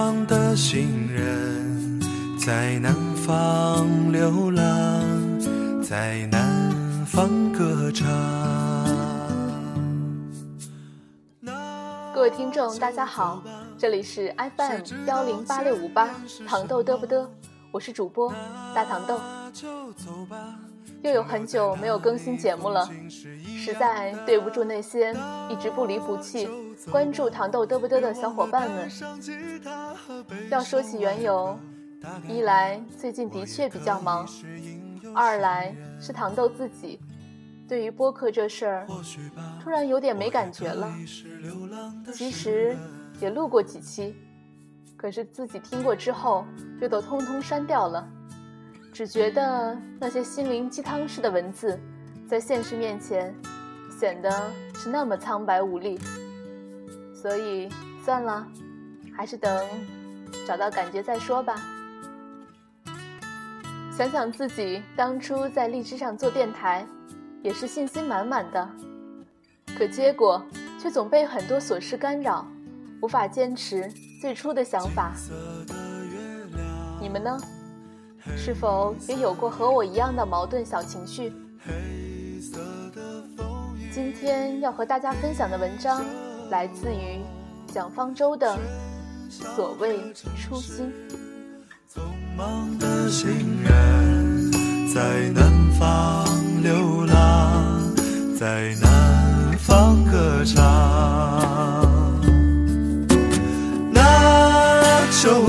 匆忙的行人，在南方流浪，在南方歌唱。各位听众，大家好，这里是 FM 幺零八六五八糖豆嘚不嘚，我是主播大糖豆。又有很久没有更新节目了，实在对不住那些一直不离不弃关注糖豆嘚不嘚的小伙伴们。要说起缘由，一来最近的确比较忙，二来是糖豆自己。对于播客这事儿，突然有点没感觉了。其实也录过几期，可是自己听过之后又都通通删掉了。只觉得那些心灵鸡汤式的文字，在现实面前显得是那么苍白无力。所以算了，还是等找到感觉再说吧。想想自己当初在荔枝上做电台。也是信心满满的，可结果却总被很多琐事干扰，无法坚持最初的想法。你们呢？是否也有过和我一样的矛盾小情绪？今天要和大家分享的文章来自于蒋方舟的《所谓初心》。匆忙的行人在南方流浪，在南方歌唱。那就，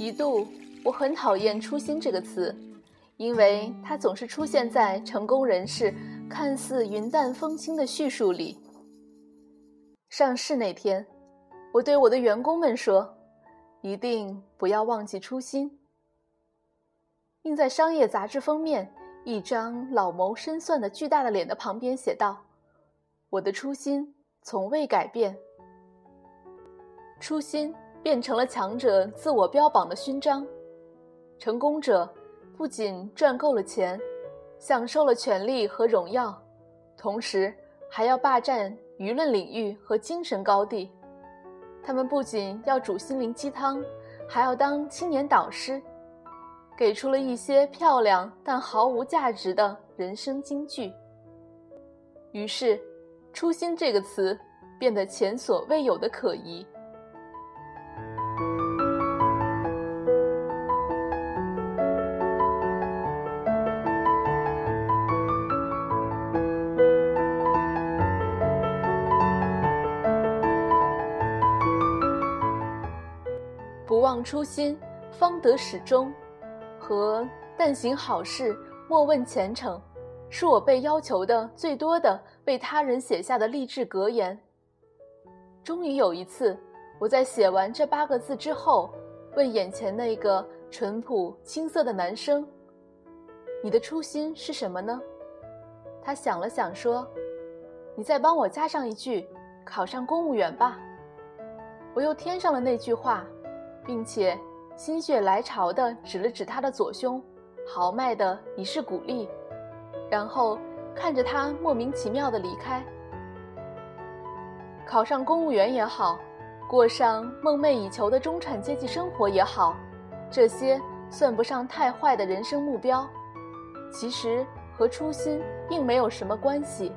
一度，我很讨厌“初心”这个词，因为它总是出现在成功人士看似云淡风轻的叙述里。上市那天，我对我的员工们说：“一定不要忘记初心。”印在商业杂志封面。一张老谋深算的巨大的脸的旁边写道：“我的初心从未改变。”初心变成了强者自我标榜的勋章。成功者不仅赚够了钱，享受了权力和荣耀，同时还要霸占舆论领域和精神高地。他们不仅要煮心灵鸡汤，还要当青年导师。给出了一些漂亮但毫无价值的人生金句。于是，“初心”这个词变得前所未有的可疑。初心，方得始终。和但行好事，莫问前程，是我被要求的最多的为他人写下的励志格言。终于有一次，我在写完这八个字之后，问眼前那个淳朴青涩的男生：“你的初心是什么呢？”他想了想说：“你再帮我加上一句，考上公务员吧。”我又添上了那句话，并且心血来潮地指了指他的左胸，豪迈的以示鼓励，然后看着他莫名其妙的离开。考上公务员也好，过上梦寐以求的中产阶级生活也好，这些算不上太坏的人生目标，其实和初心并没有什么关系。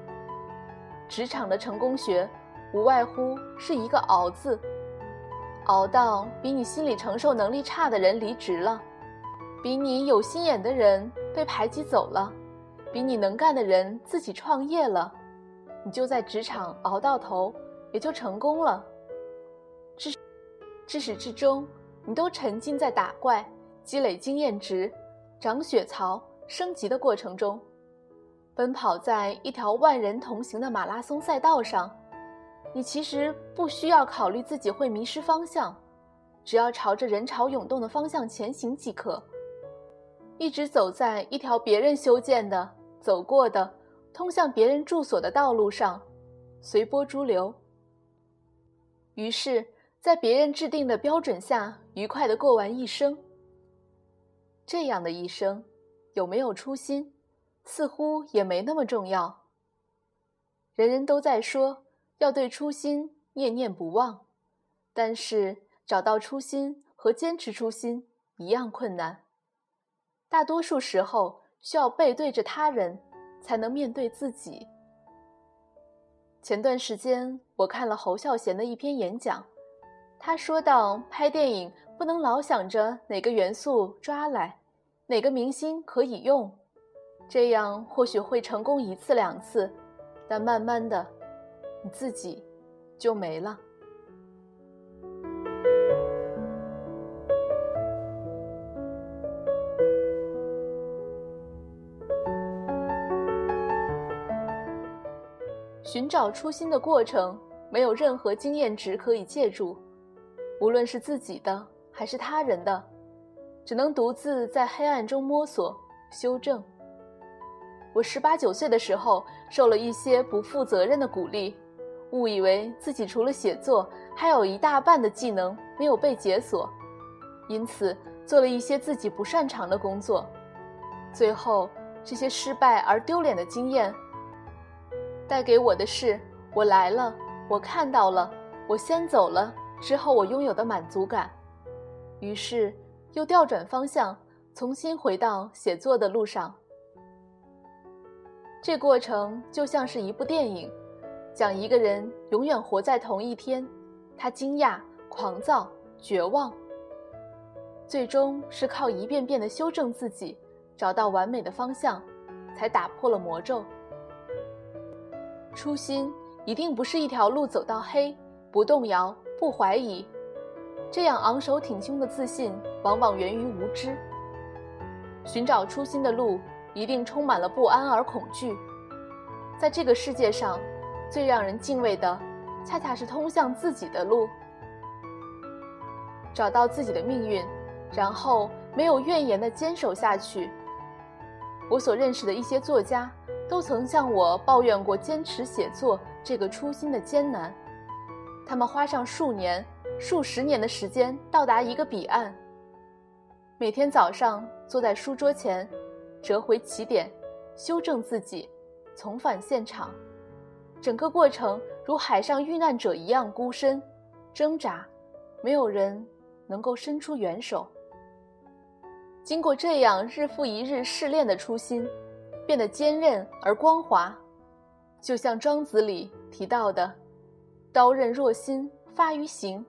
职场的成功学，无外乎是一个“熬”字。熬到比你心理承受能力差的人离职了，比你有心眼的人被排挤走了，比你能干的人自己创业了，你就在职场熬到头，也就成功了。至至始至终，你都沉浸在打怪、积累经验值、长血槽、升级的过程中，奔跑在一条万人同行的马拉松赛道上。你其实不需要考虑自己会迷失方向，只要朝着人潮涌动的方向前行即可。一直走在一条别人修建的、走过的、通向别人住所的道路上，随波逐流。于是，在别人制定的标准下，愉快地过完一生。这样的一生，有没有初心，似乎也没那么重要。人人都在说。要对初心念念不忘，但是找到初心和坚持初心一样困难。大多数时候需要背对着他人，才能面对自己。前段时间我看了侯孝贤的一篇演讲，他说到拍电影不能老想着哪个元素抓来，哪个明星可以用，这样或许会成功一次两次，但慢慢的。你自己就没了。寻找初心的过程，没有任何经验值可以借助，无论是自己的还是他人的，只能独自在黑暗中摸索、修正。我十八九岁的时候，受了一些不负责任的鼓励。误以为自己除了写作，还有一大半的技能没有被解锁，因此做了一些自己不擅长的工作。最后，这些失败而丢脸的经验，带给我的是：我来了，我看到了，我先走了之后，我拥有的满足感。于是，又调转方向，重新回到写作的路上。这过程就像是一部电影。讲一个人永远活在同一天，他惊讶、狂躁、绝望，最终是靠一遍遍的修正自己，找到完美的方向，才打破了魔咒。初心一定不是一条路走到黑，不动摇、不怀疑，这样昂首挺胸的自信往往源于无知。寻找初心的路一定充满了不安而恐惧，在这个世界上。最让人敬畏的，恰恰是通向自己的路，找到自己的命运，然后没有怨言的坚守下去。我所认识的一些作家，都曾向我抱怨过坚持写作这个初心的艰难。他们花上数年、数十年的时间到达一个彼岸，每天早上坐在书桌前，折回起点，修正自己，重返现场。整个过程如海上遇难者一样孤身挣扎，没有人能够伸出援手。经过这样日复一日试炼的初心，变得坚韧而光滑，就像《庄子》里提到的“刀刃若新，发于形”，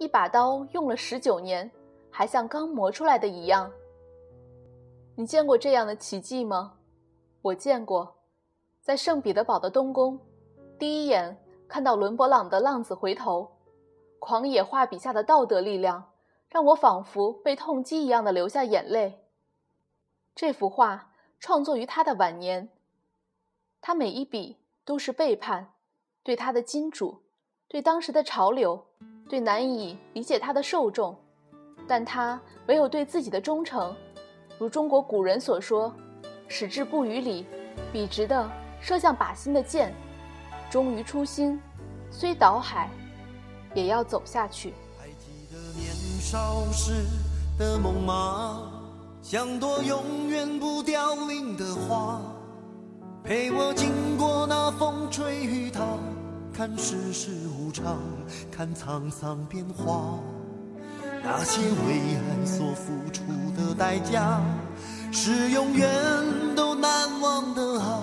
一把刀用了十九年，还像刚磨出来的一样。你见过这样的奇迹吗？我见过，在圣彼得堡的东宫。第一眼看到伦勃朗的《浪子回头》，狂野画笔下的道德力量，让我仿佛被痛击一样的流下眼泪。这幅画创作于他的晚年，他每一笔都是背叛，对他的金主，对当时的潮流，对难以理解他的受众，但他唯有对自己的忠诚。如中国古人所说：“矢志不渝里，笔直的射向靶心的箭，忠于初心，虽倒海，也要走下去。”还记得年少时的梦吗？像朵永远不凋零的花，陪我经过那风吹雨打，看世事无常，看沧桑变化。那些为爱所付出的代价，是永远都难忘的啊！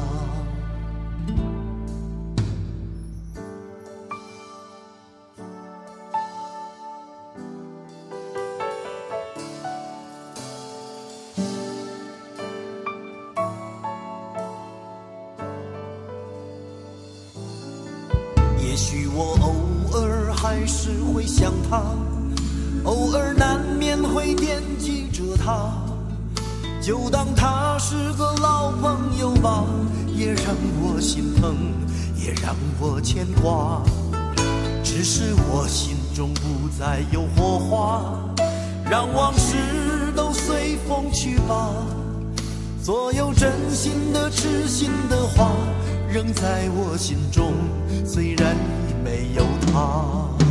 记着他，就当他是个老朋友吧，也让我心疼，也让我牵挂。只是我心中不再有火花，让往事都随风去吧。所有真心的、痴心的话，仍在我心中，虽然已没有他。